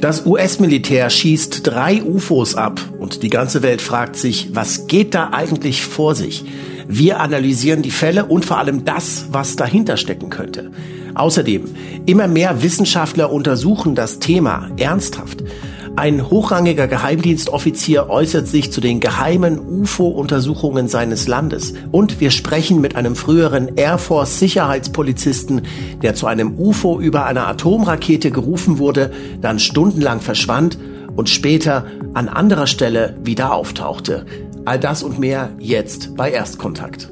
Das US-Militär schießt drei UFOs ab und die ganze Welt fragt sich, was geht da eigentlich vor sich? Wir analysieren die Fälle und vor allem das, was dahinter stecken könnte. Außerdem, immer mehr Wissenschaftler untersuchen das Thema ernsthaft. Ein hochrangiger Geheimdienstoffizier äußert sich zu den geheimen UFO-Untersuchungen seines Landes. Und wir sprechen mit einem früheren Air Force-Sicherheitspolizisten, der zu einem UFO über einer Atomrakete gerufen wurde, dann stundenlang verschwand und später an anderer Stelle wieder auftauchte. All das und mehr jetzt bei Erstkontakt.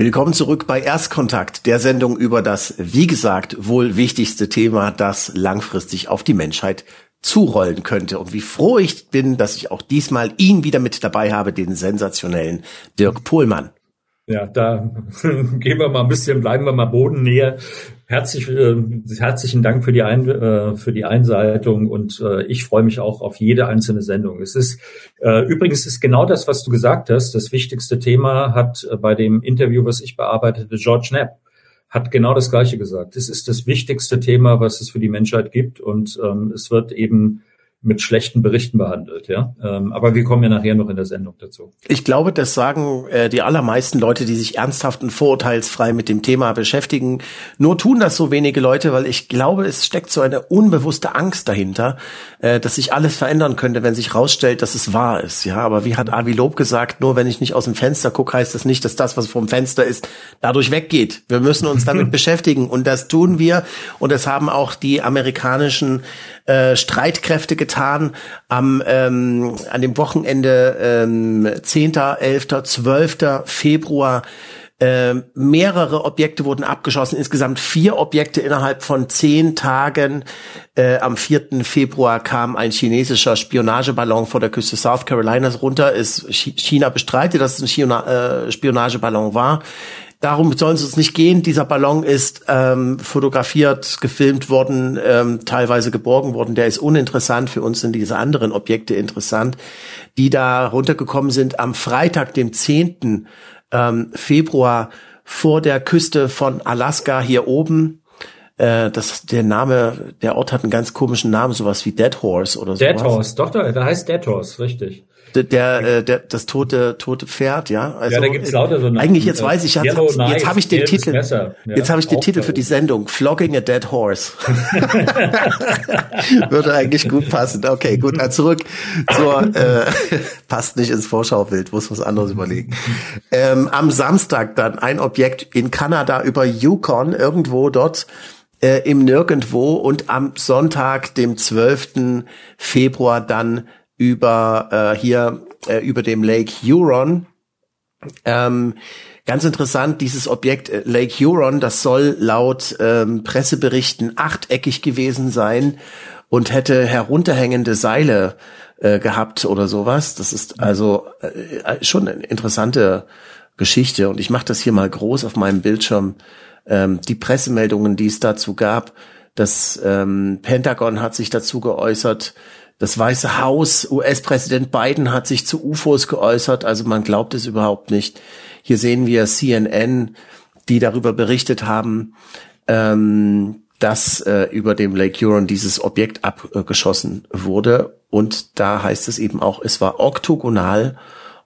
Willkommen zurück bei Erstkontakt, der Sendung über das, wie gesagt, wohl wichtigste Thema, das langfristig auf die Menschheit zurollen könnte. Und wie froh ich bin, dass ich auch diesmal ihn wieder mit dabei habe, den sensationellen Dirk Pohlmann. Ja, da gehen wir mal ein bisschen, bleiben wir mal bodennäher. Herzlich, äh, herzlichen Dank für die, Ein, äh, für die Einleitung und äh, ich freue mich auch auf jede einzelne Sendung. Es ist äh, übrigens ist genau das, was du gesagt hast. Das wichtigste Thema hat äh, bei dem Interview, was ich bearbeitete, George Knapp hat genau das Gleiche gesagt. Es ist das wichtigste Thema, was es für die Menschheit gibt und ähm, es wird eben mit schlechten Berichten behandelt, ja. Ähm, aber wir kommen ja nachher noch in der Sendung dazu. Ich glaube, das sagen äh, die allermeisten Leute, die sich ernsthaft und vorurteilsfrei mit dem Thema beschäftigen. Nur tun das so wenige Leute, weil ich glaube, es steckt so eine unbewusste Angst dahinter, äh, dass sich alles verändern könnte, wenn sich rausstellt, dass es wahr ist. Ja, aber wie hat Avi Lob gesagt, nur wenn ich nicht aus dem Fenster gucke, heißt das nicht, dass das, was vom Fenster ist, dadurch weggeht. Wir müssen uns damit beschäftigen und das tun wir und das haben auch die amerikanischen äh, Streitkräfte getan am ähm, an dem Wochenende ähm, 10., 11., 12. Februar äh, mehrere Objekte wurden abgeschossen, insgesamt vier Objekte innerhalb von zehn Tagen. Äh, am 4. Februar kam ein chinesischer Spionageballon vor der Küste South Carolinas runter. Ist China bestreitet, dass es ein äh, Spionageballon war. Darum soll es uns nicht gehen. Dieser Ballon ist ähm, fotografiert, gefilmt worden, ähm, teilweise geborgen worden. Der ist uninteressant. Für uns sind diese anderen Objekte interessant, die da runtergekommen sind am Freitag, dem 10. Ähm, Februar vor der Küste von Alaska hier oben. Äh, das, der Name, der Ort hat einen ganz komischen Namen, sowas wie Dead Horse oder so. Dead Horse, doch, da heißt Dead Horse, richtig der, äh, der das tote tote Pferd, ja. Also ja, da gibt's lauter so Namen. Eigentlich jetzt weiß ich, jetzt, jetzt habe ich den Titel. Ja, jetzt habe ich den Titel für die Sendung Flogging a Dead Horse. Würde eigentlich gut passen. Okay, gut, dann zurück zur äh, passt nicht ins Vorschaubild, muss was anderes überlegen. Ähm, am Samstag dann ein Objekt in Kanada über Yukon irgendwo dort äh, im Nirgendwo und am Sonntag, dem 12. Februar dann über äh, hier äh, über dem Lake Huron. Ähm, ganz interessant, dieses Objekt äh, Lake Huron, das soll laut ähm, Presseberichten achteckig gewesen sein und hätte herunterhängende Seile äh, gehabt oder sowas. Das ist also äh, äh schon eine interessante Geschichte und ich mache das hier mal groß auf meinem Bildschirm. Ähm, die Pressemeldungen, die es dazu gab, das ähm, Pentagon hat sich dazu geäußert, das Weiße Haus, US-Präsident Biden hat sich zu UFOs geäußert, also man glaubt es überhaupt nicht. Hier sehen wir CNN, die darüber berichtet haben, ähm, dass äh, über dem Lake Huron dieses Objekt abgeschossen wurde. Und da heißt es eben auch, es war oktogonal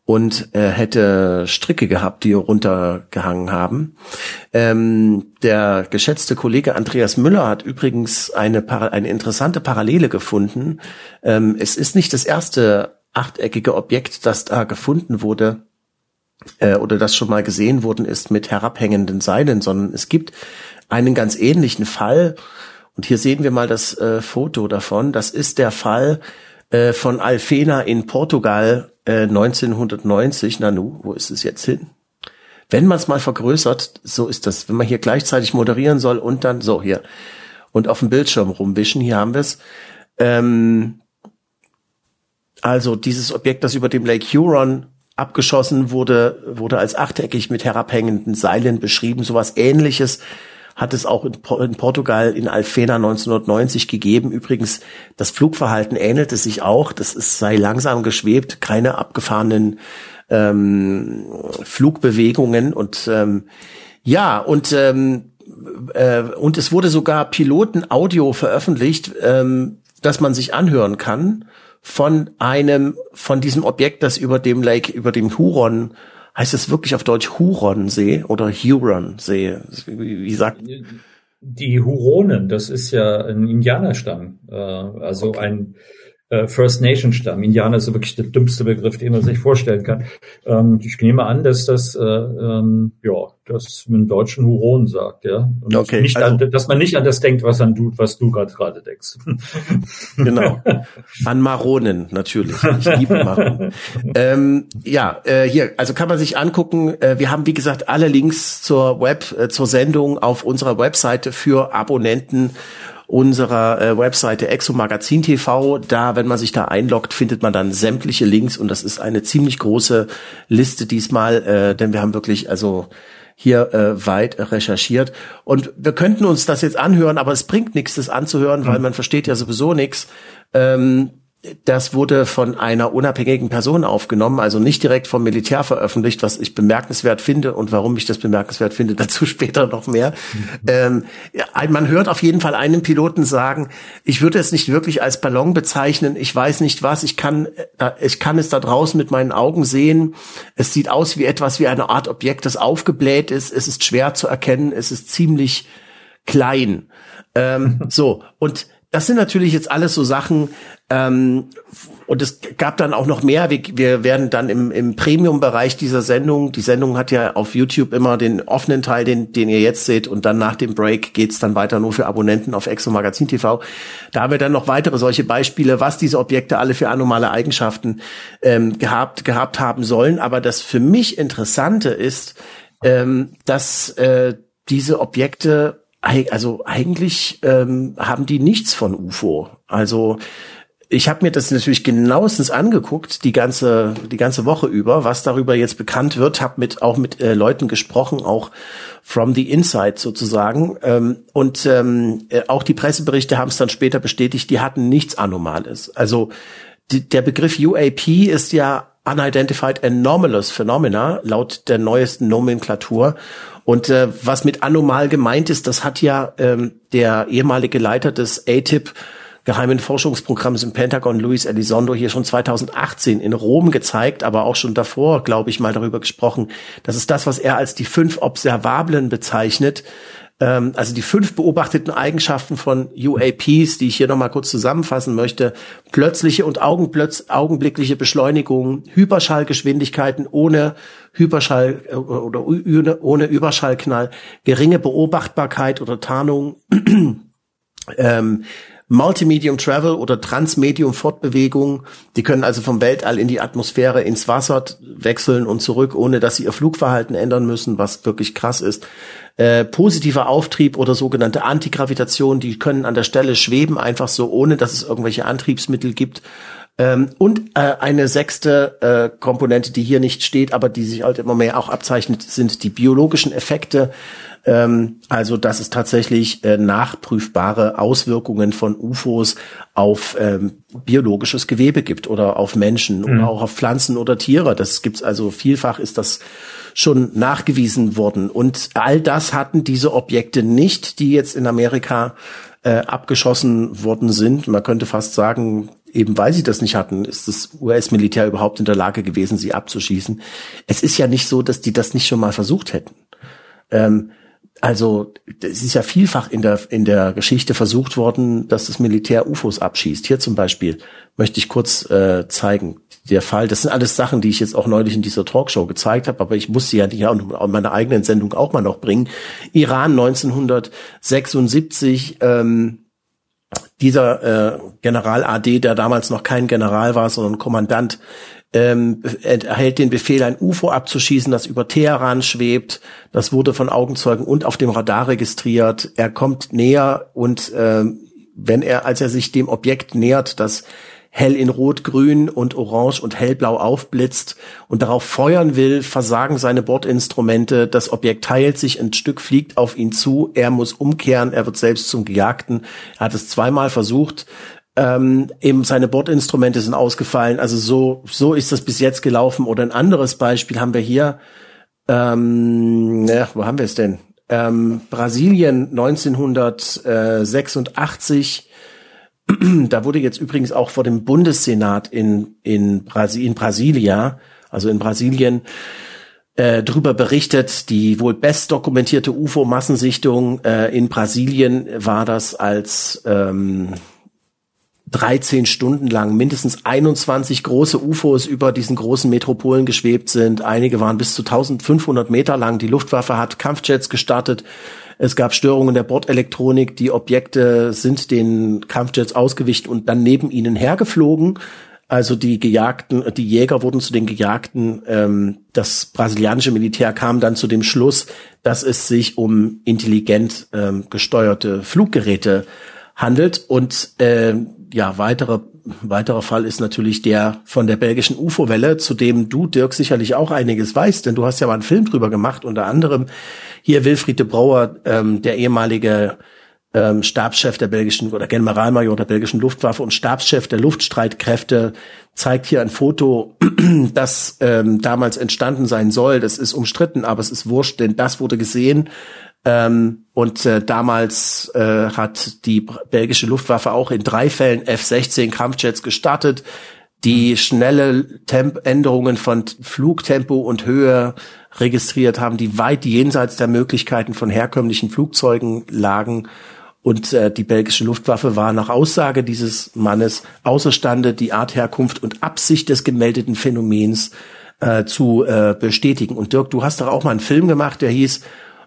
und er hätte Stricke gehabt, die runtergehangen haben. Ähm, der geschätzte Kollege Andreas Müller hat übrigens eine, eine interessante Parallele gefunden. Ähm, es ist nicht das erste achteckige Objekt, das da gefunden wurde äh, oder das schon mal gesehen worden ist mit herabhängenden Seilen, sondern es gibt einen ganz ähnlichen Fall. Und hier sehen wir mal das äh, Foto davon. Das ist der Fall äh, von Alfena in Portugal äh, 1990. Nanu, wo ist es jetzt hin? Wenn man es mal vergrößert, so ist das, wenn man hier gleichzeitig moderieren soll und dann so hier und auf dem Bildschirm rumwischen, hier haben wir es. Ähm, also dieses Objekt, das über dem Lake Huron abgeschossen wurde, wurde als achteckig mit herabhängenden Seilen beschrieben. Sowas ähnliches hat es auch in, in, Portugal in Alfena 1990 gegeben. Übrigens, das Flugverhalten ähnelte sich auch. Das ist, sei langsam geschwebt, keine abgefahrenen ähm, Flugbewegungen und ähm, ja, und ähm, äh, und es wurde sogar Piloten-Audio veröffentlicht, ähm, dass man sich anhören kann von einem, von diesem Objekt, das über dem Lake, über dem Huron, heißt es wirklich auf Deutsch Huron-See oder Huron-See? Wie, wie sagt die Huronen, das ist ja ein Indianerstamm, äh, also okay. ein äh, First Nation Stamm. Indianer ist wirklich der dümmste Begriff, den man sich vorstellen kann. Ähm, ich nehme an, dass das, äh, ähm, ja, das mit dem deutschen Huron sagt, ja. Und okay, nicht also, an, dass man nicht an das denkt, was an du, was du gerade gerade denkst. Genau. An Maronen, natürlich. Ich liebe Maronen. ähm, ja, äh, hier, also kann man sich angucken. Äh, wir haben, wie gesagt, alle Links zur Web, äh, zur Sendung auf unserer Webseite für Abonnenten unserer äh, Webseite Exo Magazin TV. Da, wenn man sich da einloggt, findet man dann sämtliche Links und das ist eine ziemlich große Liste diesmal, äh, denn wir haben wirklich also hier äh, weit recherchiert. Und wir könnten uns das jetzt anhören, aber es bringt nichts, das anzuhören, weil mhm. man versteht ja sowieso nichts. Ähm, das wurde von einer unabhängigen Person aufgenommen, also nicht direkt vom Militär veröffentlicht, was ich bemerkenswert finde und warum ich das bemerkenswert finde, dazu später noch mehr. Mhm. Ähm, man hört auf jeden Fall einen Piloten sagen, ich würde es nicht wirklich als Ballon bezeichnen, ich weiß nicht was, ich kann, äh, ich kann es da draußen mit meinen Augen sehen. Es sieht aus wie etwas wie eine Art Objekt, das aufgebläht ist, es ist schwer zu erkennen, es ist ziemlich klein. Ähm, so, und das sind natürlich jetzt alles so Sachen, ähm, und es gab dann auch noch mehr. Wir, wir werden dann im, im Premium-Bereich dieser Sendung, die Sendung hat ja auf YouTube immer den offenen Teil, den, den ihr jetzt seht, und dann nach dem Break geht's dann weiter nur für Abonnenten auf Exo Magazin TV. Da haben wir dann noch weitere solche Beispiele, was diese Objekte alle für anomale Eigenschaften ähm, gehabt, gehabt haben sollen. Aber das für mich Interessante ist, ähm, dass äh, diese Objekte also eigentlich ähm, haben die nichts von UFO. Also ich habe mir das natürlich genauestens angeguckt, die ganze die ganze Woche über, was darüber jetzt bekannt wird, habe mit auch mit äh, Leuten gesprochen, auch from the inside sozusagen. Ähm, und ähm, äh, auch die Presseberichte haben es dann später bestätigt, die hatten nichts Anomales. Also die, der Begriff UAP ist ja Unidentified Anomalous Phenomena laut der neuesten Nomenklatur. Und äh, was mit anomal gemeint ist, das hat ja ähm, der ehemalige Leiter des ATIP geheimen Forschungsprogramms im Pentagon, Luis Elizondo, hier schon 2018 in Rom gezeigt, aber auch schon davor, glaube ich, mal darüber gesprochen. Das ist das, was er als die fünf Observablen bezeichnet. Ähm, also die fünf beobachteten Eigenschaften von UAPs, die ich hier nochmal kurz zusammenfassen möchte. Plötzliche und augenblickliche Beschleunigung, Hyperschallgeschwindigkeiten ohne Hyperschall äh, oder ohne Überschallknall, geringe Beobachtbarkeit oder Tarnung, ähm, Multimedium Travel oder Transmedium Fortbewegung. Die können also vom Weltall in die Atmosphäre ins Wasser wechseln und zurück, ohne dass sie ihr Flugverhalten ändern müssen, was wirklich krass ist. Äh, positiver Auftrieb oder sogenannte Antigravitation, die können an der Stelle schweben, einfach so, ohne dass es irgendwelche Antriebsmittel gibt. Ähm, und äh, eine sechste äh, Komponente, die hier nicht steht, aber die sich halt immer mehr auch abzeichnet, sind die biologischen Effekte. Ähm, also, dass es tatsächlich äh, nachprüfbare Auswirkungen von UFOs auf ähm, biologisches Gewebe gibt oder auf Menschen mhm. oder auch auf Pflanzen oder Tiere. Das gibt's also vielfach ist das schon nachgewiesen worden. Und all das hatten diese Objekte nicht, die jetzt in Amerika äh, abgeschossen worden sind. Man könnte fast sagen, eben weil sie das nicht hatten, ist das US-Militär überhaupt in der Lage gewesen, sie abzuschießen. Es ist ja nicht so, dass die das nicht schon mal versucht hätten. Ähm, also es ist ja vielfach in der, in der Geschichte versucht worden, dass das Militär UFOs abschießt. Hier zum Beispiel möchte ich kurz äh, zeigen. Der Fall, das sind alles Sachen, die ich jetzt auch neulich in dieser Talkshow gezeigt habe, aber ich muss sie ja nicht in meiner eigenen Sendung auch mal noch bringen. Iran 1976, ähm, dieser äh, General AD, der damals noch kein General war, sondern Kommandant, ähm, erhält den Befehl, ein UFO abzuschießen, das über Teheran schwebt. Das wurde von Augenzeugen und auf dem Radar registriert. Er kommt näher und äh, wenn er, als er sich dem Objekt nähert, das hell in Rot, Grün und Orange und Hellblau aufblitzt und darauf feuern will, versagen seine Bordinstrumente, das Objekt teilt sich, ein Stück fliegt auf ihn zu, er muss umkehren, er wird selbst zum Gejagten. Er hat es zweimal versucht, ähm, eben seine Bordinstrumente sind ausgefallen. Also so, so ist das bis jetzt gelaufen. Oder ein anderes Beispiel haben wir hier. Ähm, ja, wo haben wir es denn? Ähm, Brasilien 1986 da wurde jetzt übrigens auch vor dem Bundessenat in, in, Brasi in Brasilia, also in Brasilien, äh, drüber berichtet, die wohl best dokumentierte UFO-Massensichtung äh, in Brasilien war das als ähm, 13 Stunden lang mindestens 21 große UFOs über diesen großen Metropolen geschwebt sind. Einige waren bis zu 1500 Meter lang. Die Luftwaffe hat Kampfjets gestartet es gab Störungen der Bordelektronik. Die Objekte sind den Kampfjets ausgewichen und dann neben ihnen hergeflogen. Also die Gejagten, die Jäger wurden zu den Gejagten. Ähm, das brasilianische Militär kam dann zu dem Schluss, dass es sich um intelligent ähm, gesteuerte Fluggeräte handelt. Und äh, ja, weitere, weiterer Fall ist natürlich der von der belgischen UFO-Welle, zu dem du, Dirk, sicherlich auch einiges weißt, denn du hast ja mal einen Film drüber gemacht, unter anderem hier Wilfried de Brouwer, ähm, der ehemalige ähm, Stabschef der belgischen oder Generalmajor der belgischen Luftwaffe und Stabschef der Luftstreitkräfte, zeigt hier ein Foto, das ähm, damals entstanden sein soll. Das ist umstritten, aber es ist wurscht, denn das wurde gesehen. Ähm, und äh, damals äh, hat die belgische Luftwaffe auch in drei Fällen F-16 Kampfjets gestartet, die schnelle Temp Änderungen von Flugtempo und Höhe registriert haben, die weit jenseits der Möglichkeiten von herkömmlichen Flugzeugen lagen. Und äh, die belgische Luftwaffe war nach Aussage dieses Mannes außerstande, die Art, Herkunft und Absicht des gemeldeten Phänomens äh, zu äh, bestätigen. Und Dirk, du hast doch auch mal einen Film gemacht, der hieß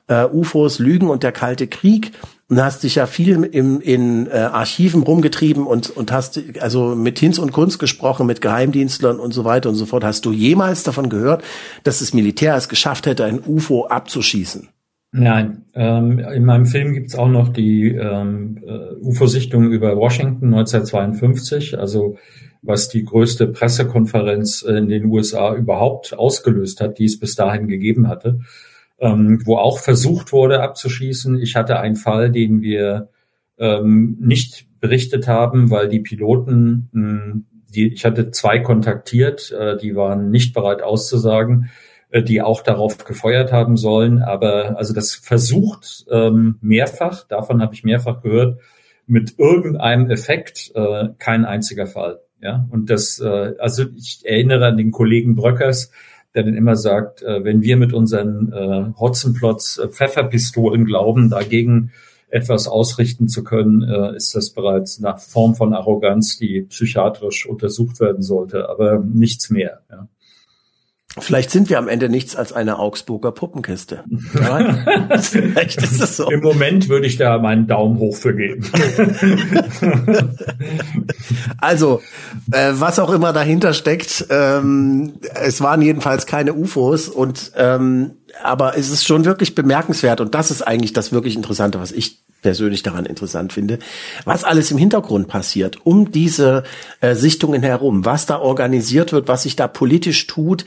äh, UFOs, Lügen und der Kalte Krieg und hast dich ja viel im, in äh, Archiven rumgetrieben und, und hast also mit Hinz und Kunst gesprochen, mit Geheimdienstlern und so weiter und so fort. Hast du jemals davon gehört, dass das Militär es geschafft hätte, ein UFO abzuschießen? Nein, ähm, in meinem Film gibt's auch noch die ähm, äh, UFO-Sichtung über Washington 1952, also was die größte Pressekonferenz in den USA überhaupt ausgelöst hat, die es bis dahin gegeben hatte ähm, wo auch versucht wurde abzuschießen. Ich hatte einen Fall, den wir ähm, nicht berichtet haben, weil die Piloten, mh, hm, die, ich hatte zwei kontaktiert, äh, die waren nicht bereit auszusagen, äh, die auch darauf gefeuert haben sollen. Aber also das versucht ähm, mehrfach, davon habe ich mehrfach gehört, mit irgendeinem Effekt, äh, kein einziger Fall. Ja, und das, äh, also ich erinnere an den Kollegen Bröckers, der dann immer sagt, äh, wenn wir mit unseren äh, Hotzenplotz äh, Pfefferpistolen glauben, dagegen etwas ausrichten zu können, äh, ist das bereits eine Form von Arroganz, die psychiatrisch untersucht werden sollte, aber nichts mehr. Ja. Vielleicht sind wir am Ende nichts als eine Augsburger Puppenkiste. Vielleicht ist es so. Im Moment würde ich da meinen Daumen hoch für geben. also, äh, was auch immer dahinter steckt, ähm, es waren jedenfalls keine UFOs und ähm, aber es ist schon wirklich bemerkenswert und das ist eigentlich das wirklich Interessante, was ich persönlich daran interessant finde, was alles im Hintergrund passiert, um diese äh, Sichtungen herum, was da organisiert wird, was sich da politisch tut.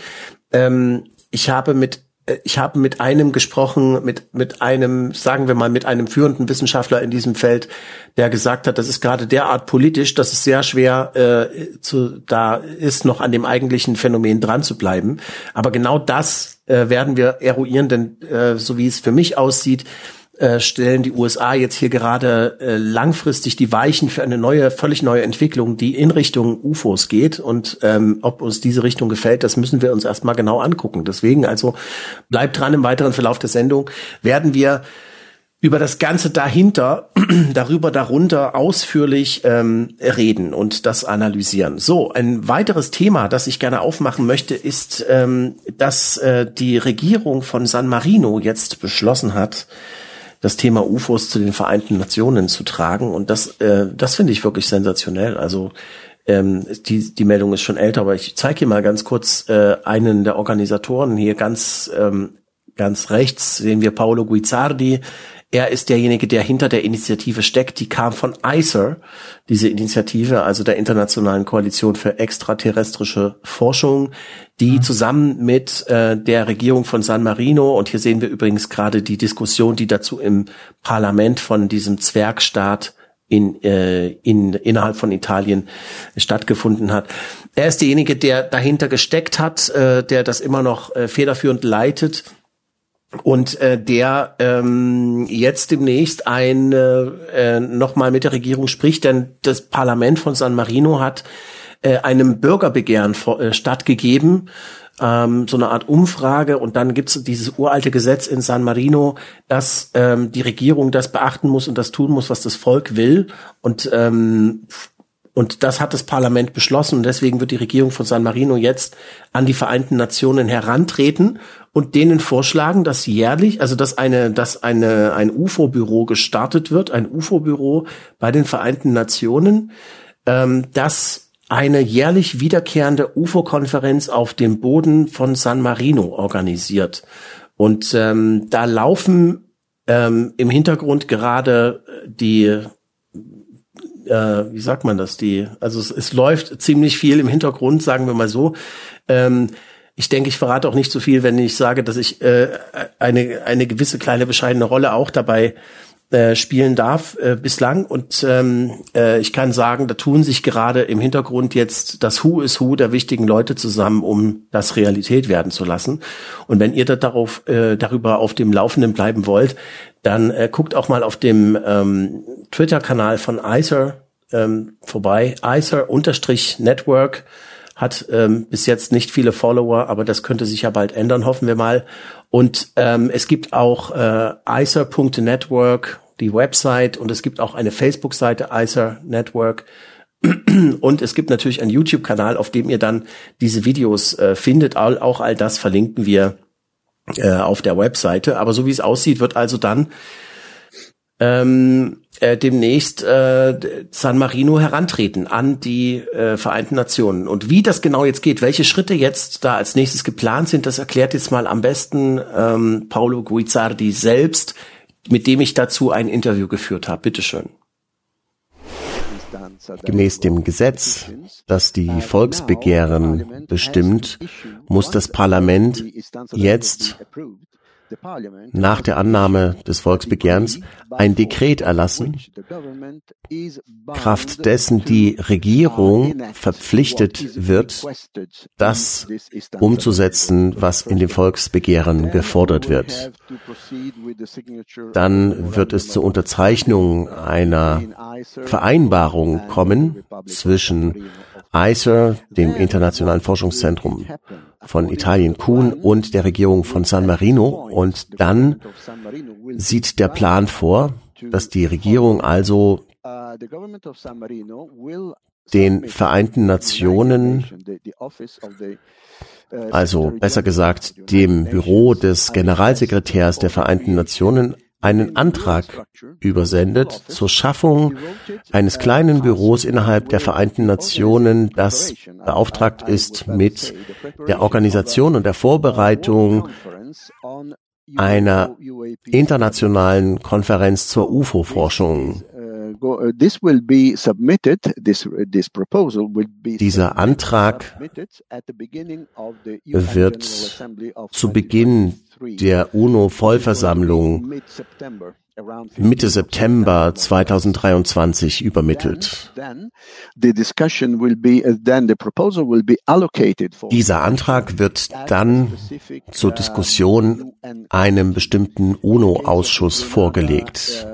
Ähm, ich habe mit ich habe mit einem gesprochen, mit, mit einem, sagen wir mal, mit einem führenden Wissenschaftler in diesem Feld, der gesagt hat, das ist gerade derart politisch, dass es sehr schwer äh, zu, da ist, noch an dem eigentlichen Phänomen dran zu bleiben. Aber genau das äh, werden wir eruieren, denn äh, so wie es für mich aussieht, äh, stellen die USA jetzt hier gerade äh, langfristig die Weichen für eine neue, völlig neue Entwicklung, die in Richtung UFOs geht. Und ähm, ob uns diese Richtung gefällt, das müssen wir uns erstmal genau angucken. Deswegen also bleibt dran im weiteren Verlauf der Sendung, werden wir über das Ganze dahinter, darüber, darunter ausführlich ähm, reden und das analysieren. So, ein weiteres Thema, das ich gerne aufmachen möchte, ist, ähm, dass äh, die Regierung von San Marino jetzt beschlossen hat, das Thema UFOs zu den Vereinten Nationen zu tragen. Und das, äh, das finde ich wirklich sensationell. Also ähm, die, die Meldung ist schon älter, aber ich zeige hier mal ganz kurz äh, einen der Organisatoren hier ganz, ähm, ganz rechts sehen wir Paolo Guizzardi. Er ist derjenige, der hinter der Initiative steckt. Die kam von ICER, diese Initiative, also der Internationalen Koalition für extraterrestrische Forschung, die mhm. zusammen mit äh, der Regierung von San Marino, und hier sehen wir übrigens gerade die Diskussion, die dazu im Parlament von diesem Zwergstaat in, äh, in, innerhalb von Italien stattgefunden hat. Er ist derjenige, der dahinter gesteckt hat, äh, der das immer noch äh, federführend leitet und äh, der ähm, jetzt demnächst ein äh, nochmal mit der Regierung spricht, denn das Parlament von San Marino hat äh, einem Bürgerbegehren vor, äh, stattgegeben ähm, so eine Art Umfrage. Und dann gibt es dieses uralte Gesetz in San Marino, dass ähm, die Regierung das beachten muss und das tun muss, was das Volk will. Und ähm, und das hat das Parlament beschlossen. Und deswegen wird die Regierung von San Marino jetzt an die Vereinten Nationen herantreten und denen vorschlagen, dass jährlich, also dass eine, dass eine, ein UFO-Büro gestartet wird, ein UFO-Büro bei den Vereinten Nationen, ähm, das eine jährlich wiederkehrende UFO-Konferenz auf dem Boden von San Marino organisiert. Und ähm, da laufen ähm, im Hintergrund gerade die, äh, wie sagt man das, die, also es, es läuft ziemlich viel im Hintergrund, sagen wir mal so. Ähm, ich denke, ich verrate auch nicht so viel, wenn ich sage, dass ich äh, eine, eine gewisse kleine bescheidene Rolle auch dabei äh, spielen darf äh, bislang. Und ähm, äh, ich kann sagen, da tun sich gerade im Hintergrund jetzt das Who is Who der wichtigen Leute zusammen, um das Realität werden zu lassen. Und wenn ihr da darauf, äh, darüber auf dem Laufenden bleiben wollt, dann äh, guckt auch mal auf dem ähm, Twitter-Kanal von ICER ähm, vorbei. ICER-Network hat ähm, bis jetzt nicht viele Follower, aber das könnte sich ja bald ändern, hoffen wir mal. Und ähm, es gibt auch äh, ICER.network, die Website, und es gibt auch eine Facebook-Seite ICER Network. Und es gibt natürlich einen YouTube-Kanal, auf dem ihr dann diese Videos äh, findet. All, auch all das verlinken wir äh, auf der Webseite. Aber so wie es aussieht, wird also dann ähm, äh, demnächst äh, San Marino herantreten an die äh, Vereinten Nationen. Und wie das genau jetzt geht, welche Schritte jetzt da als nächstes geplant sind, das erklärt jetzt mal am besten ähm, Paolo Guizzardi selbst, mit dem ich dazu ein Interview geführt habe. Bitteschön. Gemäß dem Gesetz, das die Volksbegehren bestimmt, muss das Parlament jetzt nach der Annahme des Volksbegehrens ein Dekret erlassen, kraft dessen die Regierung verpflichtet wird, das umzusetzen, was in dem Volksbegehren gefordert wird. Dann wird es zur Unterzeichnung einer Vereinbarung kommen zwischen ICER, dem Internationalen Forschungszentrum von Italien Kuhn und der Regierung von San Marino. Und dann sieht der Plan vor, dass die Regierung also den Vereinten Nationen, also besser gesagt dem Büro des Generalsekretärs der Vereinten Nationen, einen Antrag übersendet zur Schaffung eines kleinen Büros innerhalb der Vereinten Nationen, das beauftragt ist mit der Organisation und der Vorbereitung einer internationalen Konferenz zur UFO-Forschung. Dieser Antrag wird zu Beginn der UNO-Vollversammlung Mitte September 2023 übermittelt. Dieser Antrag wird dann zur Diskussion einem bestimmten UNO-Ausschuss vorgelegt.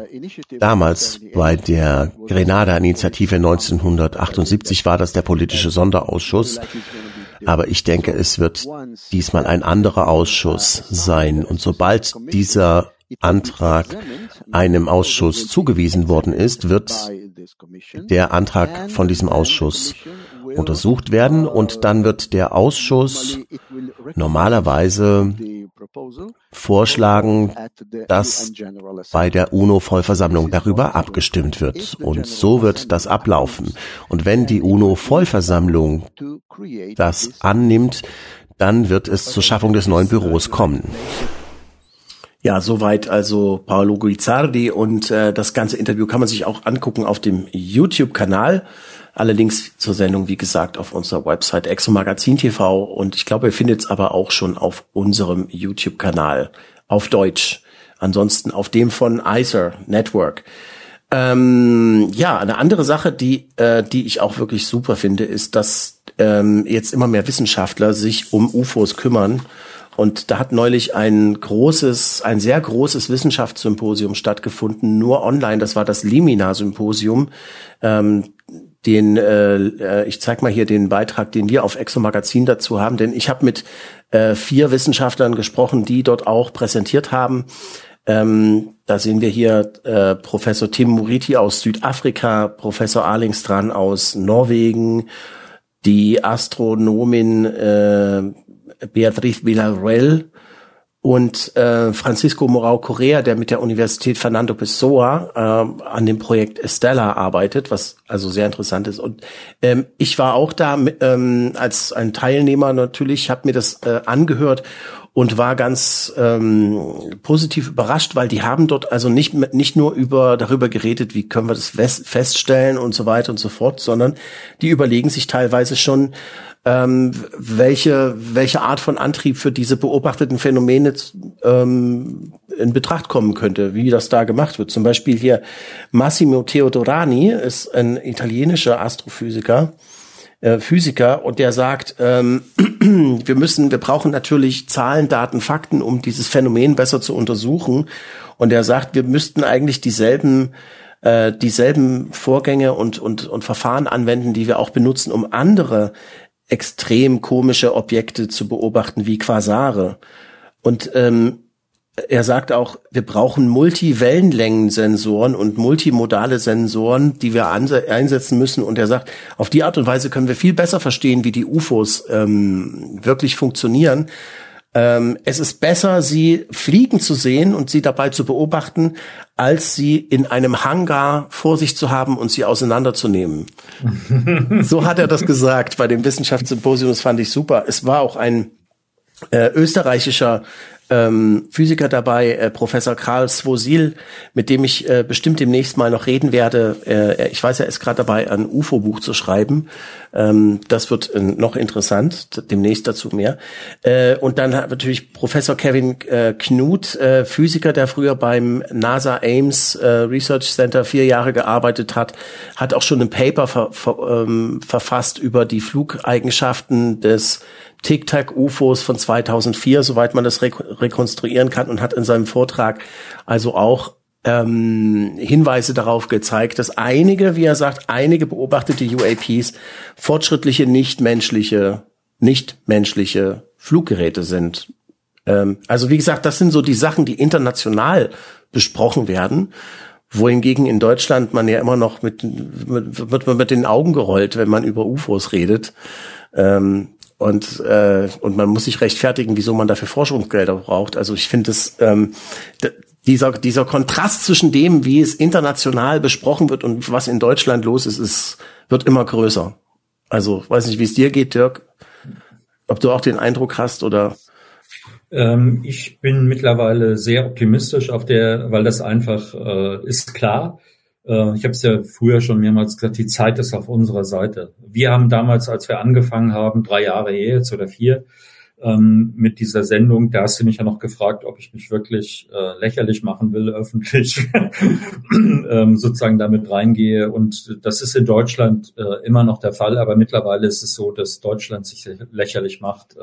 Damals bei der Grenada-Initiative 1978 war das der politische Sonderausschuss. Aber ich denke, es wird diesmal ein anderer Ausschuss sein. Und sobald dieser Antrag einem Ausschuss zugewiesen worden ist, wird der Antrag von diesem Ausschuss untersucht werden und dann wird der Ausschuss normalerweise vorschlagen, dass bei der UNO-Vollversammlung darüber abgestimmt wird. Und so wird das ablaufen. Und wenn die UNO-Vollversammlung das annimmt, dann wird es zur Schaffung des neuen Büros kommen. Ja, soweit also Paolo Guizzardi und äh, das ganze Interview kann man sich auch angucken auf dem YouTube-Kanal. Alle Links zur Sendung, wie gesagt, auf unserer Website Exomagazin TV und ich glaube, ihr findet es aber auch schon auf unserem YouTube-Kanal auf Deutsch. Ansonsten auf dem von ICER Network. Ähm, ja, eine andere Sache, die, äh, die ich auch wirklich super finde, ist, dass ähm, jetzt immer mehr Wissenschaftler sich um UFOs kümmern und da hat neulich ein großes, ein sehr großes Wissenschaftssymposium stattgefunden, nur online. Das war das Limina-Symposium. Ähm, den, äh, äh, ich zeig mal hier den Beitrag, den wir auf Exo Magazin dazu haben, denn ich habe mit äh, vier Wissenschaftlern gesprochen, die dort auch präsentiert haben. Ähm, da sehen wir hier äh, Professor Tim Muriti aus Südafrika, Professor Arlingstrand aus Norwegen, die Astronomin äh, Beatriz Villarreal und äh, Francisco Morao Correa, der mit der Universität Fernando Pessoa äh, an dem Projekt Estella arbeitet, was also sehr interessant ist. Und ähm, ich war auch da mit, ähm, als ein Teilnehmer natürlich, habe mir das äh, angehört und war ganz ähm, positiv überrascht, weil die haben dort also nicht nicht nur über darüber geredet, wie können wir das feststellen und so weiter und so fort, sondern die überlegen sich teilweise schon ähm, welche, welche Art von Antrieb für diese beobachteten Phänomene ähm, in Betracht kommen könnte, wie das da gemacht wird. Zum Beispiel hier Massimo Teodorani ist ein italienischer Astrophysiker, äh, Physiker, und der sagt, ähm, wir müssen, wir brauchen natürlich Zahlen, Daten, Fakten, um dieses Phänomen besser zu untersuchen. Und er sagt, wir müssten eigentlich dieselben äh, dieselben Vorgänge und, und, und Verfahren anwenden, die wir auch benutzen, um andere extrem komische Objekte zu beobachten wie Quasare. Und ähm, er sagt auch, wir brauchen Multiwellenlängensensoren und multimodale Sensoren, die wir einsetzen müssen. Und er sagt, auf die Art und Weise können wir viel besser verstehen, wie die UFOs ähm, wirklich funktionieren. Ähm, es ist besser, sie fliegen zu sehen und sie dabei zu beobachten, als sie in einem Hangar vor sich zu haben und sie auseinanderzunehmen. so hat er das gesagt bei dem Wissenschaftssymposium. Das fand ich super. Es war auch ein äh, österreichischer ähm, Physiker dabei, äh, Professor Karl Swosil, mit dem ich äh, bestimmt demnächst mal noch reden werde. Äh, ich weiß, er ist gerade dabei, ein UFO-Buch zu schreiben. Ähm, das wird äh, noch interessant, demnächst dazu mehr. Äh, und dann hat natürlich Professor Kevin äh, Knut, äh, Physiker, der früher beim NASA Ames äh, Research Center vier Jahre gearbeitet hat, hat auch schon ein Paper ver ver ähm, verfasst über die Flugeigenschaften des Tic-Tac-UFOs von 2004, soweit man das rekonstruieren kann, und hat in seinem Vortrag also auch ähm, Hinweise darauf gezeigt, dass einige, wie er sagt, einige beobachtete UAPs fortschrittliche nichtmenschliche, nichtmenschliche Fluggeräte sind. Ähm, also wie gesagt, das sind so die Sachen, die international besprochen werden wohingegen in Deutschland man ja immer noch mit, mit wird man mit den Augen gerollt, wenn man über UFOs redet. Ähm, und äh, und man muss sich rechtfertigen, wieso man dafür Forschungsgelder braucht. Also ich finde es ähm, dieser dieser Kontrast zwischen dem, wie es international besprochen wird und was in Deutschland los ist, ist wird immer größer. Also weiß nicht, wie es dir geht, Dirk. Ob du auch den Eindruck hast oder ähm, ich bin mittlerweile sehr optimistisch auf der, weil das einfach äh, ist klar. Äh, ich habe es ja früher schon mehrmals gesagt, die Zeit ist auf unserer Seite. Wir haben damals, als wir angefangen haben, drei Jahre her jetzt oder vier, ähm, mit dieser Sendung, da hast du mich ja noch gefragt, ob ich mich wirklich äh, lächerlich machen will, öffentlich ähm, sozusagen damit reingehe. Und das ist in Deutschland äh, immer noch der Fall, aber mittlerweile ist es so, dass Deutschland sich lächerlich macht.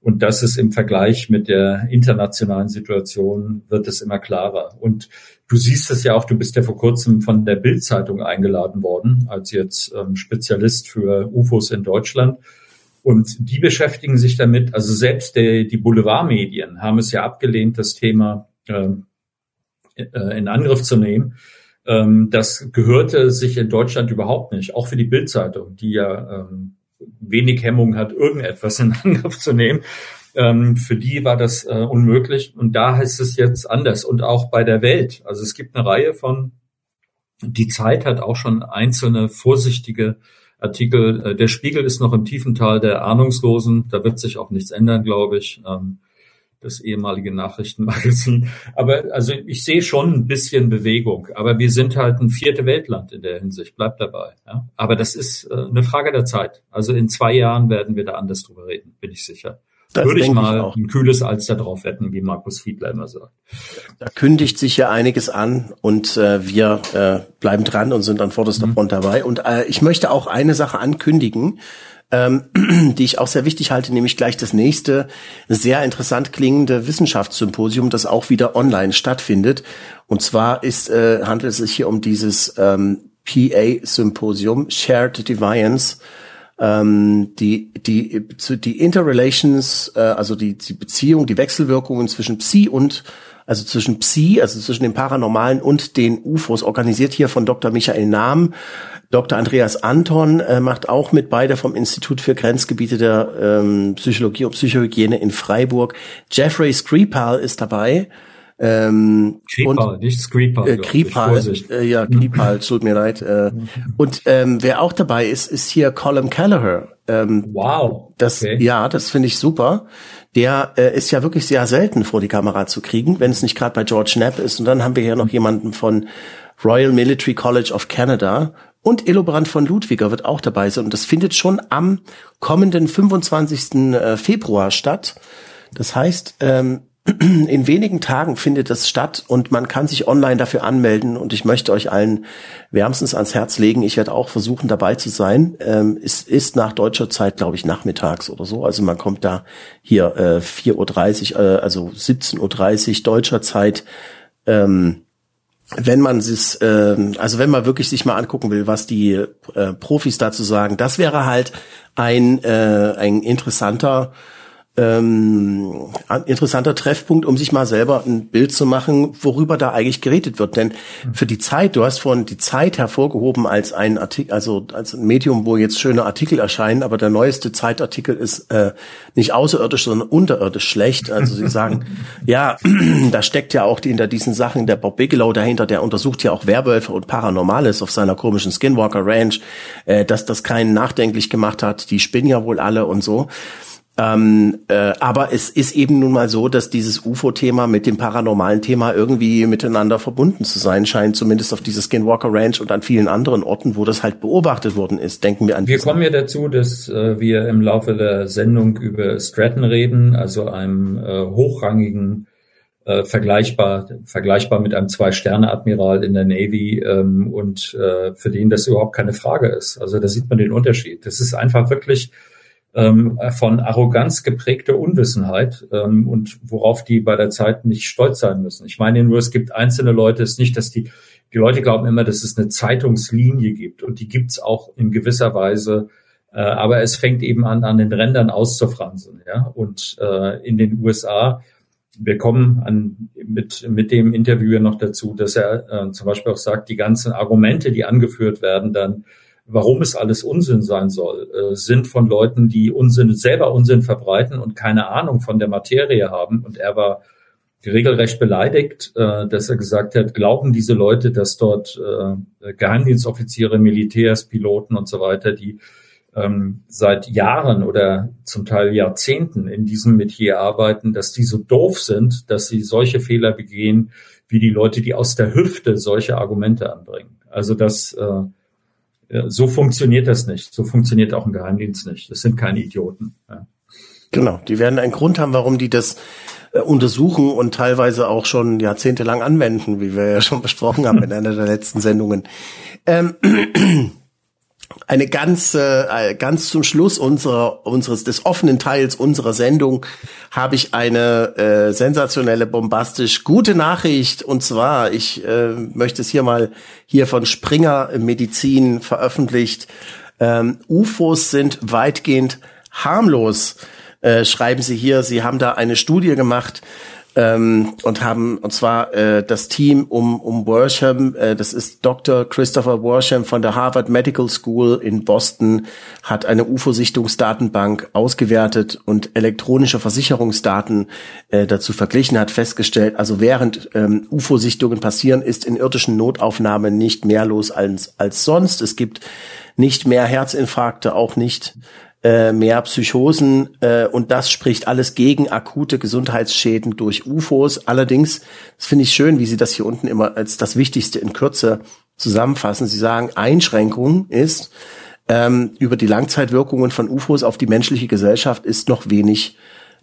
Und das ist im Vergleich mit der internationalen Situation wird es immer klarer. Und du siehst es ja auch, du bist ja vor kurzem von der Bild-Zeitung eingeladen worden, als jetzt ähm, Spezialist für UFOs in Deutschland. Und die beschäftigen sich damit, also selbst der, die Boulevardmedien haben es ja abgelehnt, das Thema ähm, äh, in Angriff zu nehmen. Ähm, das gehörte sich in Deutschland überhaupt nicht, auch für die Bildzeitung, die ja ähm, wenig Hemmung hat, irgendetwas in Angriff zu nehmen. Ähm, für die war das äh, unmöglich. Und da heißt es jetzt anders. Und auch bei der Welt. Also es gibt eine Reihe von, die Zeit hat auch schon einzelne vorsichtige Artikel. Äh, der Spiegel ist noch im tiefen Tal der Ahnungslosen. Da wird sich auch nichts ändern, glaube ich. Ähm, das ehemalige Nachrichtenmagazin. Aber also ich sehe schon ein bisschen Bewegung. Aber wir sind halt ein vierte Weltland in der Hinsicht. Bleibt dabei. Ja? Aber das ist äh, eine Frage der Zeit. Also in zwei Jahren werden wir da anders drüber reden, bin ich sicher. Das Würde ich mal ich ein kühles Alster drauf wetten, wie Markus Fiedler immer sagt. Da kündigt sich ja einiges an und äh, wir äh, bleiben dran und sind an vorderster mhm. Front dabei. Und äh, ich möchte auch eine Sache ankündigen ähm, die ich auch sehr wichtig halte, nämlich gleich das nächste sehr interessant klingende Wissenschaftssymposium, das auch wieder online stattfindet. Und zwar ist, äh, handelt es sich hier um dieses ähm, PA-Symposium, Shared Deviance, ähm, die, die, die Interrelations, äh, also die, die Beziehung, die Wechselwirkungen zwischen Psi und also zwischen Psi, also zwischen den Paranormalen und den UFOs, organisiert hier von Dr. Michael Nahm. Dr. Andreas Anton äh, macht auch mit beide vom Institut für Grenzgebiete der ähm, Psychologie und Psychohygiene in Freiburg. Jeffrey Skripal ist dabei. Ähm, Kripal, nicht Skripal. Äh, Kripal, äh, ja, Kripal, tut mir leid. Äh, und ähm, wer auch dabei ist, ist hier Colin Kelleher. Ähm, wow. Das, okay. Ja, das finde ich super. Der äh, ist ja wirklich sehr selten vor die Kamera zu kriegen, wenn es nicht gerade bei George Knapp ist. Und dann haben wir hier noch jemanden von Royal Military College of Canada und Illobrand von Ludwiger wird auch dabei sein. Und das findet schon am kommenden 25. Äh, Februar statt. Das heißt, ähm, in wenigen Tagen findet das statt und man kann sich online dafür anmelden und ich möchte euch allen wärmstens ans Herz legen. Ich werde auch versuchen dabei zu sein. Ähm, es ist nach deutscher Zeit, glaube ich, nachmittags oder so. Also man kommt da hier äh, 4.30 Uhr, äh, also 17.30 Uhr deutscher Zeit. Ähm, wenn man es, äh, also wenn man wirklich sich mal angucken will, was die äh, Profis dazu sagen, das wäre halt ein, äh, ein interessanter ähm, interessanter Treffpunkt, um sich mal selber ein Bild zu machen, worüber da eigentlich geredet wird. Denn für die Zeit, du hast vorhin die Zeit hervorgehoben als ein Artikel, also als ein Medium, wo jetzt schöne Artikel erscheinen, aber der neueste Zeitartikel ist äh, nicht außerirdisch, sondern unterirdisch schlecht. Also sie sagen, ja, da steckt ja auch die, hinter diesen Sachen der Bob Bigelow dahinter, der untersucht ja auch Werwölfe und Paranormales auf seiner komischen Skinwalker Ranch, äh, dass das keinen nachdenklich gemacht hat, die spinnen ja wohl alle und so. Ähm, äh, aber es ist eben nun mal so, dass dieses UFO-Thema mit dem paranormalen Thema irgendwie miteinander verbunden zu sein scheint, zumindest auf dieser Skinwalker Ranch und an vielen anderen Orten, wo das halt beobachtet worden ist. Denken wir an. Wir kommen ja dazu, dass äh, wir im Laufe der Sendung über Stratton reden, also einem äh, hochrangigen äh, vergleichbar, vergleichbar mit einem Zwei-Sterne-Admiral in der Navy ähm, und äh, für den das überhaupt keine Frage ist. Also da sieht man den Unterschied. Das ist einfach wirklich ähm, von Arroganz geprägte Unwissenheit ähm, und worauf die bei der Zeit nicht stolz sein müssen. Ich meine nur, es gibt einzelne Leute, es ist nicht, dass die, die Leute glauben immer, dass es eine Zeitungslinie gibt und die gibt's auch in gewisser Weise, äh, aber es fängt eben an, an den Rändern auszufransen. Ja? Und äh, in den USA, wir kommen an, mit, mit dem Interviewer noch dazu, dass er äh, zum Beispiel auch sagt, die ganzen Argumente, die angeführt werden, dann warum es alles Unsinn sein soll, äh, sind von Leuten, die Unsinn, selber Unsinn verbreiten und keine Ahnung von der Materie haben. Und er war regelrecht beleidigt, äh, dass er gesagt hat, glauben diese Leute, dass dort äh, Geheimdienstoffiziere, Militärs, Piloten und so weiter, die ähm, seit Jahren oder zum Teil Jahrzehnten in diesem Metier arbeiten, dass die so doof sind, dass sie solche Fehler begehen, wie die Leute, die aus der Hüfte solche Argumente anbringen. Also das äh, so funktioniert das nicht. So funktioniert auch ein Geheimdienst nicht. Das sind keine Idioten. Ja. Genau, die werden einen Grund haben, warum die das äh, untersuchen und teilweise auch schon jahrzehntelang anwenden, wie wir ja schon besprochen haben in einer der letzten Sendungen. Ähm, eine ganz, äh, ganz zum Schluss unserer, unseres, des offenen Teils unserer Sendung habe ich eine äh, sensationelle, bombastisch gute Nachricht. Und zwar, ich äh, möchte es hier mal hier von Springer Medizin veröffentlicht. Ähm, UFOs sind weitgehend harmlos, äh, schreiben Sie hier. Sie haben da eine Studie gemacht ähm, und haben und zwar äh, das Team um um Worsham, äh, das ist Dr. Christopher Worsham von der Harvard Medical School in Boston, hat eine UFO-Sichtungsdatenbank ausgewertet und elektronische Versicherungsdaten äh, dazu verglichen, hat festgestellt, also während ähm, UFO-Sichtungen passieren, ist in irdischen Notaufnahmen nicht mehr los als als sonst. Es gibt nicht mehr Herzinfarkte, auch nicht äh, mehr Psychosen äh, und das spricht alles gegen akute Gesundheitsschäden durch UFOs. Allerdings, das finde ich schön, wie Sie das hier unten immer als das Wichtigste in Kürze zusammenfassen. Sie sagen, Einschränkung ist, ähm, über die Langzeitwirkungen von UFOs auf die menschliche Gesellschaft ist noch wenig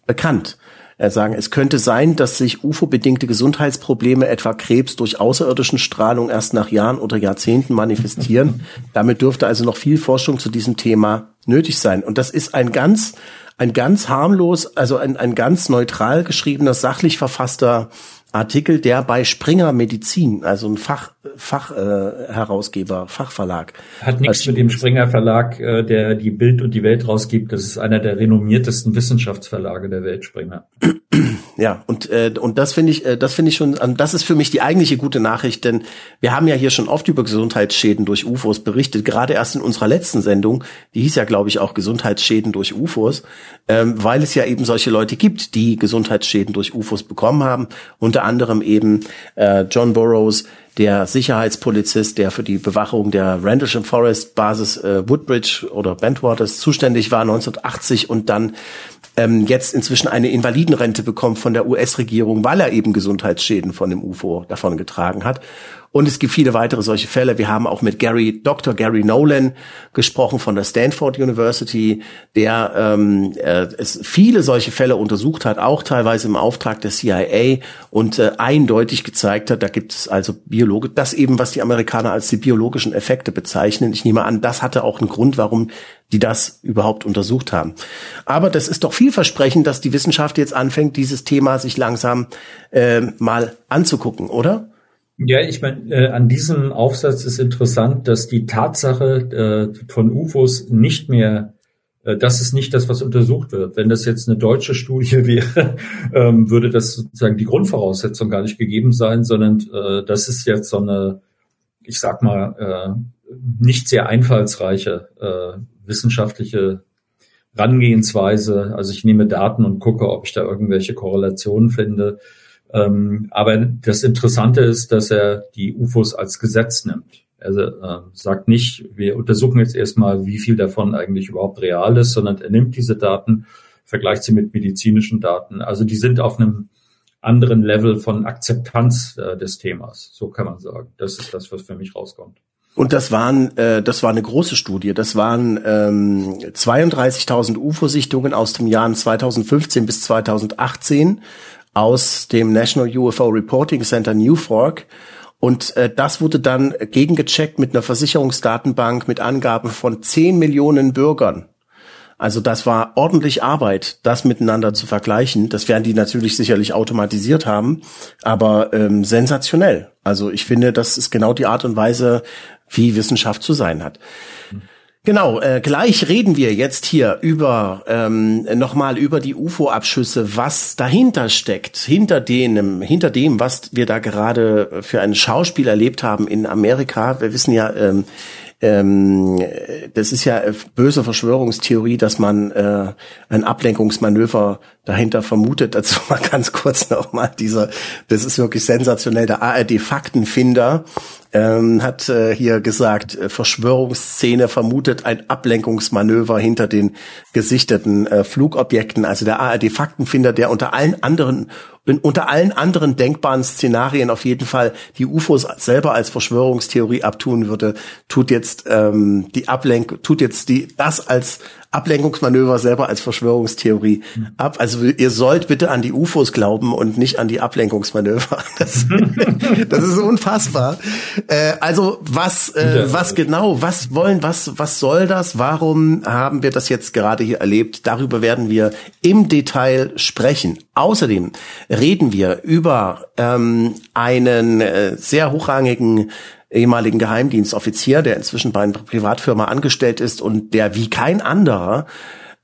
bekannt. Er sagen, es könnte sein, dass sich UFO-bedingte Gesundheitsprobleme, etwa Krebs durch außerirdischen Strahlung, erst nach Jahren oder Jahrzehnten manifestieren. Damit dürfte also noch viel Forschung zu diesem Thema nötig sein. Und das ist ein ganz, ein ganz harmlos, also ein, ein ganz neutral geschriebener, sachlich verfasster Artikel, der bei Springer Medizin, also ein Fach, Fachherausgeber, äh, Herausgeber, Fachverlag. Hat nichts mit dem Springer Verlag, äh, der die Bild und die Welt rausgibt. Das ist einer der renommiertesten Wissenschaftsverlage der Welt, Springer. Ja, und äh, und das finde ich, äh, das finde ich schon, das ist für mich die eigentliche gute Nachricht, denn wir haben ja hier schon oft über Gesundheitsschäden durch UFOs berichtet. Gerade erst in unserer letzten Sendung, die hieß ja, glaube ich, auch Gesundheitsschäden durch UFOs, ähm, weil es ja eben solche Leute gibt, die Gesundheitsschäden durch UFOs bekommen haben. Unter anderem eben äh, John Burroughs, der Sicherheitspolizist, der für die Bewachung der Rendlesham Forest Basis äh, Woodbridge oder Bentwaters zuständig war 1980 und dann ähm, jetzt inzwischen eine Invalidenrente bekommt von der US-Regierung, weil er eben Gesundheitsschäden von dem UFO davon getragen hat. Und es gibt viele weitere solche Fälle. Wir haben auch mit Gary, Dr. Gary Nolan gesprochen von der Stanford University, der ähm, äh, es viele solche Fälle untersucht hat, auch teilweise im Auftrag der CIA und äh, eindeutig gezeigt hat, da gibt es also Biologe, das eben, was die Amerikaner als die biologischen Effekte bezeichnen. Ich nehme an, das hatte auch einen Grund, warum die das überhaupt untersucht haben. Aber das ist doch vielversprechend, dass die Wissenschaft jetzt anfängt, dieses Thema sich langsam äh, mal anzugucken, oder? Ja, ich meine, äh, an diesem Aufsatz ist interessant, dass die Tatsache äh, von UFOs nicht mehr, äh, das ist nicht das, was untersucht wird. Wenn das jetzt eine deutsche Studie wäre, ähm, würde das sozusagen die Grundvoraussetzung gar nicht gegeben sein, sondern äh, das ist jetzt so eine, ich sag mal, äh, nicht sehr einfallsreiche äh, wissenschaftliche Rangehensweise. Also ich nehme Daten und gucke, ob ich da irgendwelche Korrelationen finde. Ähm, aber das Interessante ist, dass er die UFOs als Gesetz nimmt. Er äh, sagt nicht, wir untersuchen jetzt erstmal, wie viel davon eigentlich überhaupt real ist, sondern er nimmt diese Daten, vergleicht sie mit medizinischen Daten. Also die sind auf einem anderen Level von Akzeptanz äh, des Themas. So kann man sagen. Das ist das, was für mich rauskommt. Und das waren, äh, das war eine große Studie. Das waren ähm, 32.000 UFO-Sichtungen aus dem Jahren 2015 bis 2018 aus dem National UFO Reporting Center New Fork. Und äh, das wurde dann gegengecheckt mit einer Versicherungsdatenbank mit Angaben von 10 Millionen Bürgern. Also das war ordentlich Arbeit, das miteinander zu vergleichen. Das werden die natürlich sicherlich automatisiert haben, aber ähm, sensationell. Also ich finde, das ist genau die Art und Weise, wie Wissenschaft zu sein hat. Genau, äh, gleich reden wir jetzt hier über ähm, nochmal über die UFO-Abschüsse, was dahinter steckt, hinter dem, hinter dem, was wir da gerade für ein Schauspiel erlebt haben in Amerika. Wir wissen ja, ähm, ähm, das ist ja böse Verschwörungstheorie, dass man äh, ein Ablenkungsmanöver dahinter vermutet. Dazu mal ganz kurz nochmal dieser, das ist wirklich sensationell, der ARD-Faktenfinder ähm, hat äh, hier gesagt, äh, Verschwörungsszene vermutet ein Ablenkungsmanöver hinter den gesichteten äh, Flugobjekten. Also der ARD-Faktenfinder, der unter allen anderen unter allen anderen denkbaren Szenarien auf jeden Fall die UFOs selber als Verschwörungstheorie abtun würde, tut jetzt ähm, die Ablenkung, tut jetzt die das als Ablenkungsmanöver selber als Verschwörungstheorie ab. Also ihr sollt bitte an die UFOs glauben und nicht an die Ablenkungsmanöver. Das, das ist unfassbar. Äh, also was, äh, was genau, was wollen, was, was soll das? Warum haben wir das jetzt gerade hier erlebt? Darüber werden wir im Detail sprechen. Außerdem reden wir über ähm, einen äh, sehr hochrangigen ehemaligen Geheimdienstoffizier, der inzwischen bei einer Privatfirma angestellt ist und der wie kein anderer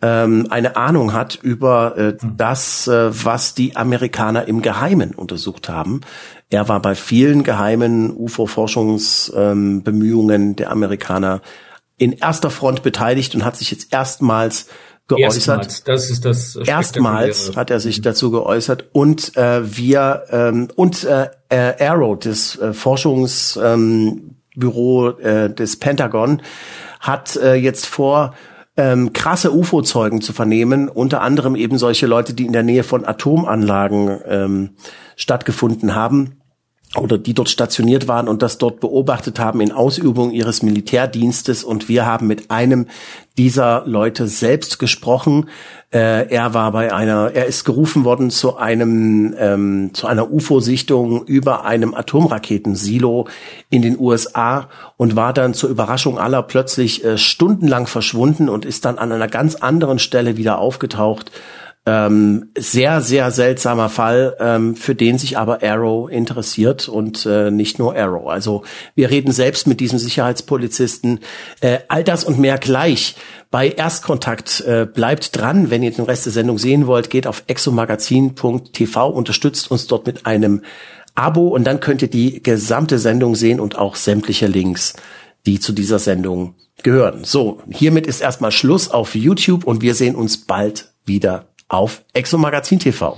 ähm, eine Ahnung hat über äh, das, äh, was die Amerikaner im Geheimen untersucht haben. Er war bei vielen geheimen UFO-Forschungsbemühungen ähm, der Amerikaner in erster Front beteiligt und hat sich jetzt erstmals geäußert. Erstmals, das ist das Erstmals hat er sich dazu geäußert und äh, wir ähm, und äh, äh Arrow, das äh, Forschungsbüro ähm, äh, des Pentagon, hat äh, jetzt vor ähm, krasse UFO-Zeugen zu vernehmen, unter anderem eben solche Leute, die in der Nähe von Atomanlagen ähm, stattgefunden haben oder die dort stationiert waren und das dort beobachtet haben in Ausübung ihres Militärdienstes. Und wir haben mit einem dieser Leute selbst gesprochen. Äh, er war bei einer, er ist gerufen worden zu einem, ähm, zu einer UFO-Sichtung über einem Atomraketensilo in den USA und war dann zur Überraschung aller plötzlich äh, stundenlang verschwunden und ist dann an einer ganz anderen Stelle wieder aufgetaucht ähm, sehr, sehr seltsamer Fall, ähm, für den sich aber Arrow interessiert und äh, nicht nur Arrow. Also wir reden selbst mit diesem Sicherheitspolizisten. Äh, all das und mehr gleich. Bei Erstkontakt äh, bleibt dran. Wenn ihr den Rest der Sendung sehen wollt, geht auf exomagazin.tv, unterstützt uns dort mit einem Abo und dann könnt ihr die gesamte Sendung sehen und auch sämtliche Links, die zu dieser Sendung gehören. So, hiermit ist erstmal Schluss auf YouTube und wir sehen uns bald wieder auf Exo Magazin TV.